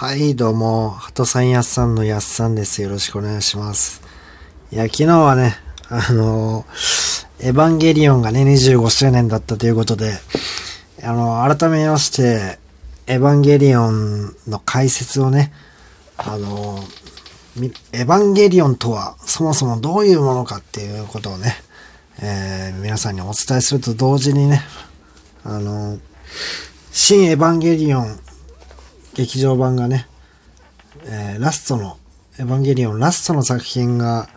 はい、どうも、ハトさんやっさんのやっさんです。よろしくお願いします。いや、昨日はね、あのエヴァンゲリオンがね、25周年だったということで、あの、改めまして、エヴァンゲリオンの解説をね、あのエヴァンゲリオンとはそもそもどういうものかっていうことをね、えー皆さんにお伝えすると同時にね、あの新エヴァンゲリオン劇場版がね、えーラストの、エヴァンゲリオンラストの作品が、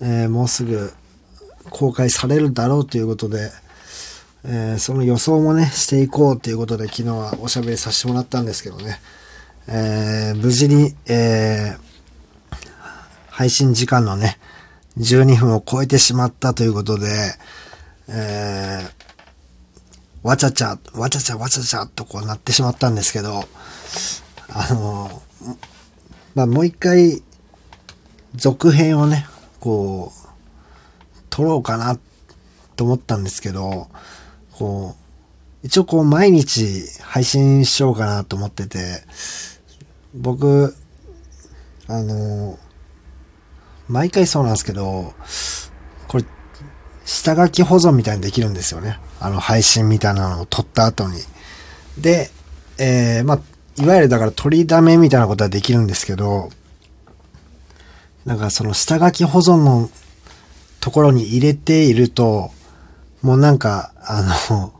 えーもうすぐ公開されるだろうということで、えーその予想もね、していこうということで昨日はおしゃべりさせてもらったんですけどね、えー無事に、えー配信時間のね、12分を超えてしまったということで、えーわちゃちゃ、わちゃちゃわちゃちゃとこうなってしまったんですけど、あの、まあ、もう一回、続編をね、こう、撮ろうかなと思ったんですけど、こう、一応こう毎日配信しようかなと思ってて、僕、あの、毎回そうなんですけど、これ、下書き保存みたいにできるんですよね。あの配信みたいなのを撮った後に。で、えー、まあ、いわゆるだから取りだめみたいなことはできるんですけど、なんかその下書き保存のところに入れていると、もうなんか、あの、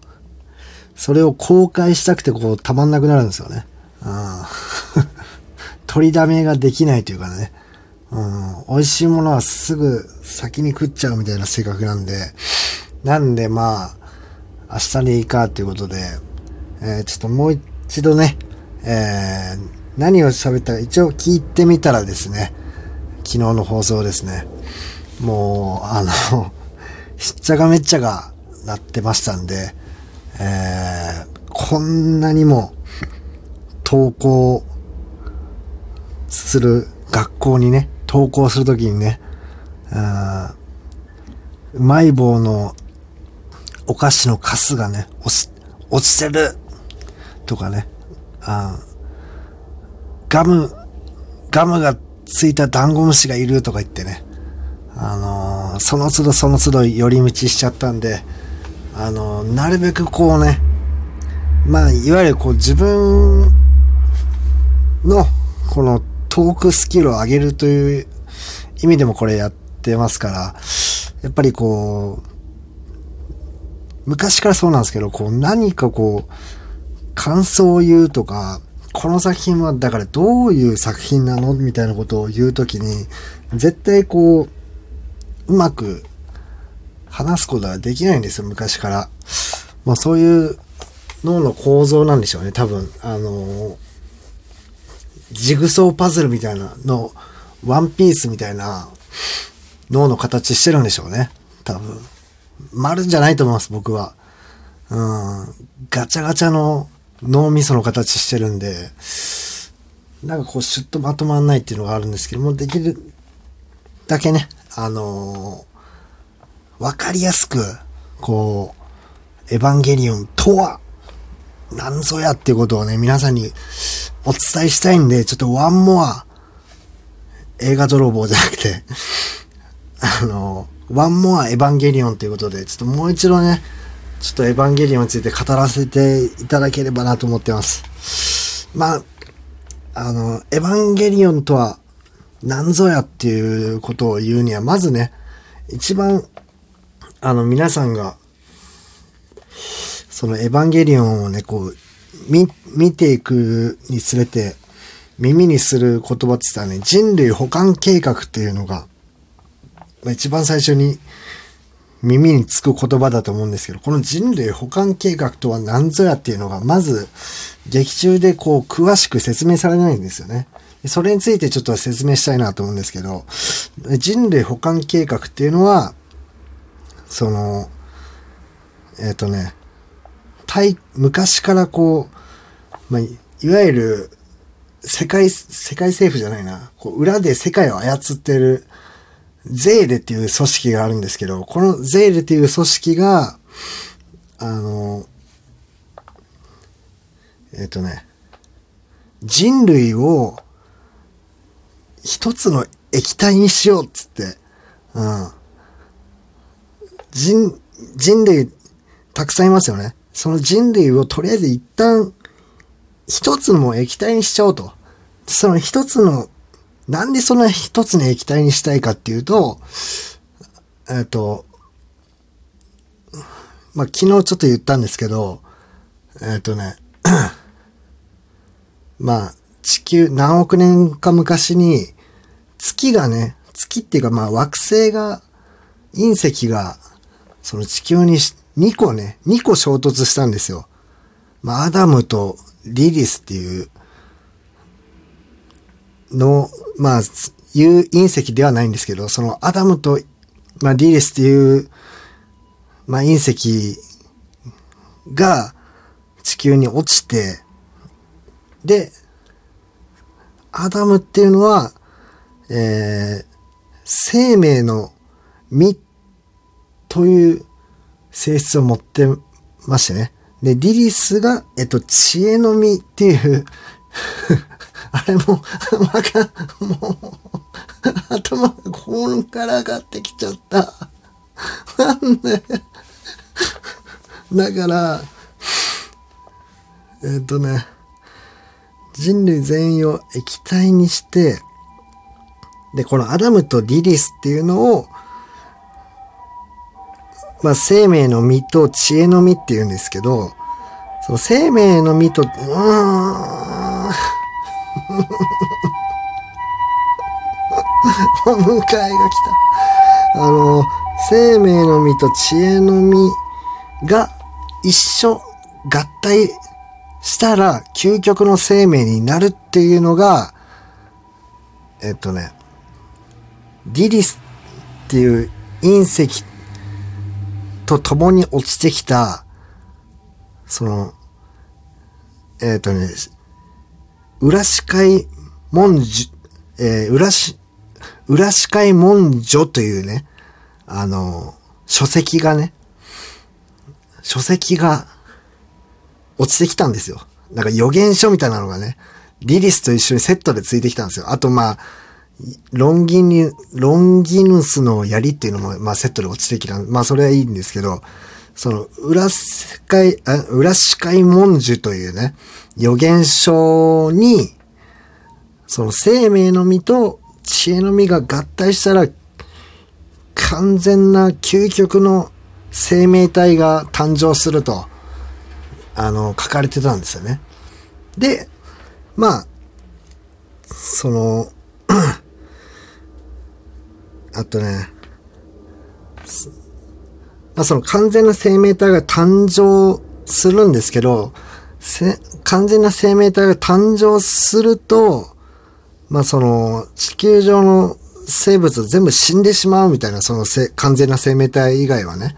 それを公開したくてこうたまんなくなるんですよね。うん。取りだめができないというかね。うん。美味しいものはすぐ先に食っちゃうみたいな性格なんで、なんでまあ、明日でいいかということで、えーちょっともう一度ね、えー何を喋ったか一応聞いてみたらですね、昨日の放送ですね、もう、あの、しっちゃがめっちゃがなってましたんで、えーこんなにも投稿する学校にね、登校するときにね、うまい棒のお菓子のカスがね、落ち、落ちてるとかね、あガム、ガムがついたダンゴムシがいるとか言ってね、あのーその都度その都度寄り道しちゃったんで、あのーなるべくこうね、まあ、いわゆるこう自分のこのトークスキルを上げるという意味でもこれやってますから、やっぱりこう、昔からそうなんですけど、こう何かこう、感想を言うとか、この作品はだからどういう作品なのみたいなことを言うときに、絶対こう、うまく話すことはできないんですよ、昔から。まあそういう脳の構造なんでしょうね、多分。あのジグソーパズルみたいなの、ワンピースみたいな脳の形してるんでしょうね。多分。丸じゃないと思います、僕は。うん。ガチャガチャの脳みその形してるんで、なんかこうシュッとまとまんないっていうのがあるんですけども、できるだけね、あのーわかりやすく、こう、エヴァンゲリオンとは、なんぞやっていうことをね、皆さんにお伝えしたいんで、ちょっとワンモア、映画泥棒じゃなくて、あの、ワンモアエヴァンゲリオンということで、ちょっともう一度ね、ちょっとエヴァンゲリオンについて語らせていただければなと思ってます。まあ、あの、エヴァンゲリオンとは何ぞやっていうことを言うには、まずね、一番、あの、皆さんが、そのエヴァンゲリオンをね、こう、見、見ていくにつれて、耳にする言葉って言ったらね、人類保管計画っていうのが、まあ一番最初に耳につく言葉だと思うんですけど、この人類保管計画とは何ぞやっていうのが、まず、劇中でこう、詳しく説明されないんですよね。それについてちょっと説明したいなと思うんですけど、人類保管計画っていうのは、その、えっ、とね、対、昔からこう、まあ、いわゆる、世界、世界政府じゃないな、こう裏で世界を操ってる、ゼーレっていう組織があるんですけど、このゼーレっていう組織が、あの、えっ、とね、人類を一つの液体にしようっつって、うん。人、人類たくさんいますよね。その人類をとりあえず一旦一つの液体にしちゃおうと。その一つの、なんでそんな一つの液体にしたいかっていうと、えっと、まあ、昨日ちょっと言ったんですけど、えっとね、まあ、地球何億年か昔に、月がね、月っていうかまあ惑星が、隕石が、その地球に2個ね、2個衝突したんですよ。まあ、アダムとリリスっていうの、まあ、いう隕石ではないんですけど、そのアダムと、まあ、リリスっていう、まあ、隕石が地球に落ちて、で、アダムっていうのは、えー、生命の実という性質を持ってましてね。で、リリスが、えっと、知恵の実っていうあれも、わかん、もう、頭がこんから上がってきちゃった。なんで？だから、えっとね、人類全員を液体にして、で、このアダムとリリスっていうのを、まあ、生命の実と知恵の実って言うんですけど、その生命の実と、うーん、お迎えが来た。あの、生命の実と知恵の実が一緒、合体したら究極の生命になるっていうのが、えっとね、リリスっていう隕石と共に落ちてきた、その、えっ、とね、裏視界文書、えー、裏し、裏視界文書というね、あの、書籍がね、書籍が落ちてきたんですよ。なんか予言書みたいなのがね、リリスと一緒にセットでついてきたんですよ。あとまあ、ロンギニ、ロンギヌスの槍っていうのも、まあセットで落ちてきた。まあそれはいいんですけど、その、裏世界、あ裏視界文殊というね、予言書に、その生命の実と知恵の実が合体したら、完全な究極の生命体が誕生すると、あの、書かれてたんですよね。で、まあ、その、あとね、まあ、その完全な生命体が誕生するんですけど、完全な生命体が誕生すると、まあその地球上の生物全部死んでしまうみたいな、その完全な生命体以外はね。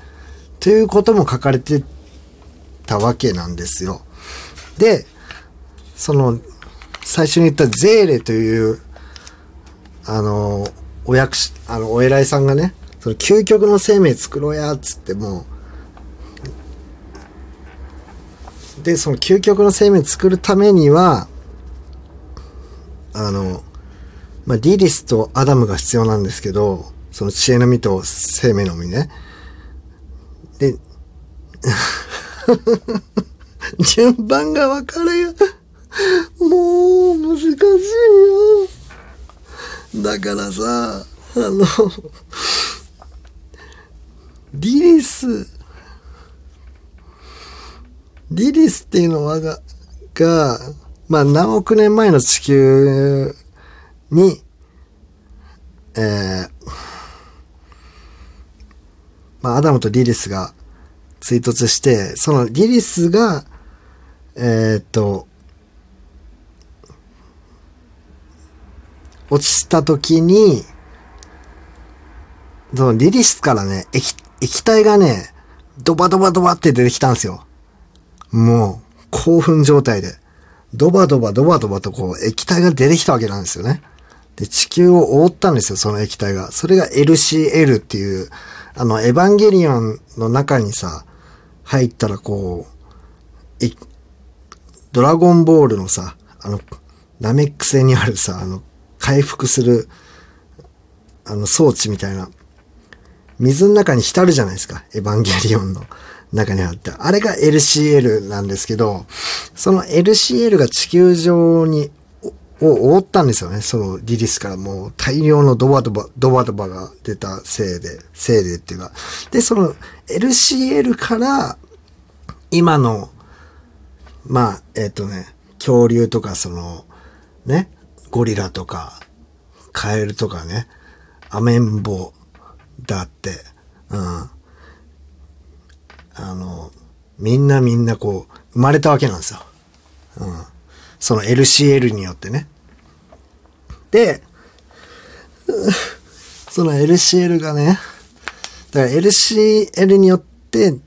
ということも書かれてたわけなんですよ。で、その、最初に言ったゼーレという、あの、お役、あの、お偉いさんがね、その究極の生命作ろうやっ、つってもう、で、その究極の生命作るためには、あの、まあ、リリスとアダムが必要なんですけど、その知恵の実と生命の実ね。で、順番が分かるよ。もう、難しいよ。だからさ、あの、リリス、リリスっていうのはが、が、まあ何億年前の地球に、えー、まあアダムとリリスが追突して、そのリリスが、えー、っと、落ちた時に、そのリリスからね、液、液体がね、ドバドバドバって出てきたんですよ。もう、興奮状態で。ドバドバドバドバとこう、液体が出てきたわけなんですよね。で、地球を覆ったんですよ、その液体が。それが LCL っていう、あの、エヴァンゲリオンの中にさ、入ったらこう、ドラゴンボールのさ、あの、ナメック星にあるさ、あの、回復する、あの、装置みたいな、水の中に浸るじゃないですか。エヴァンゲリオンの中にあって。あれが LCL なんですけど、その LCL が地球上に、を覆ったんですよね。そのリリスからもう大量のドバドバ、ドバドバが出たせいで、せいでっていうか。で、その LCL から今の、まあ、えっ、とね、恐竜とかその、ね、ゴリラとか、カエルとかね、アメンボだって、うん。あの、みんなみんなこう、生まれたわけなんですよ。うん。その LCL によってね。で、その LCL がね、だから LCL によって、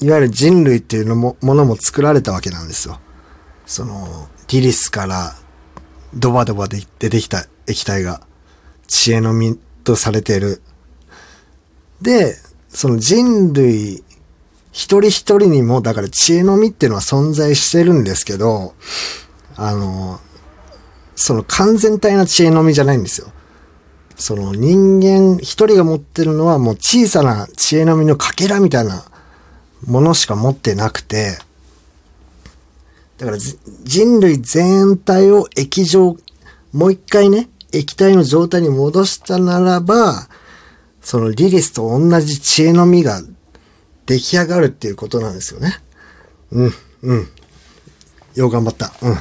いわゆる人類っていうのも、ものも作られたわけなんですよ。その、リリスからドバドバで出てきた液体が知恵の実とされている。で、その人類一人一人にも、だから知恵の実っていうのは存在してるんですけど、あの、その完全体な知恵の実じゃないんですよ。その人間一人が持ってるのはもう小さな知恵の実のかけらみたいなものしか持ってなくて、だから人類全体を液状、もう一回ね、液体の状態に戻したならば、そのリリスと同じ知恵の実が出来上がるっていうことなんですよね。うん、うん。よう頑張った。うん。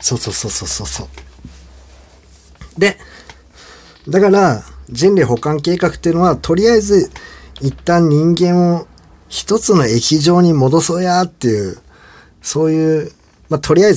そうそうそうそうそうそう。で、だから、人類保管計画っていうのは、とりあえず、一旦人間を一つの液状に戻そうやっていう、そういう、まあ、とりあえず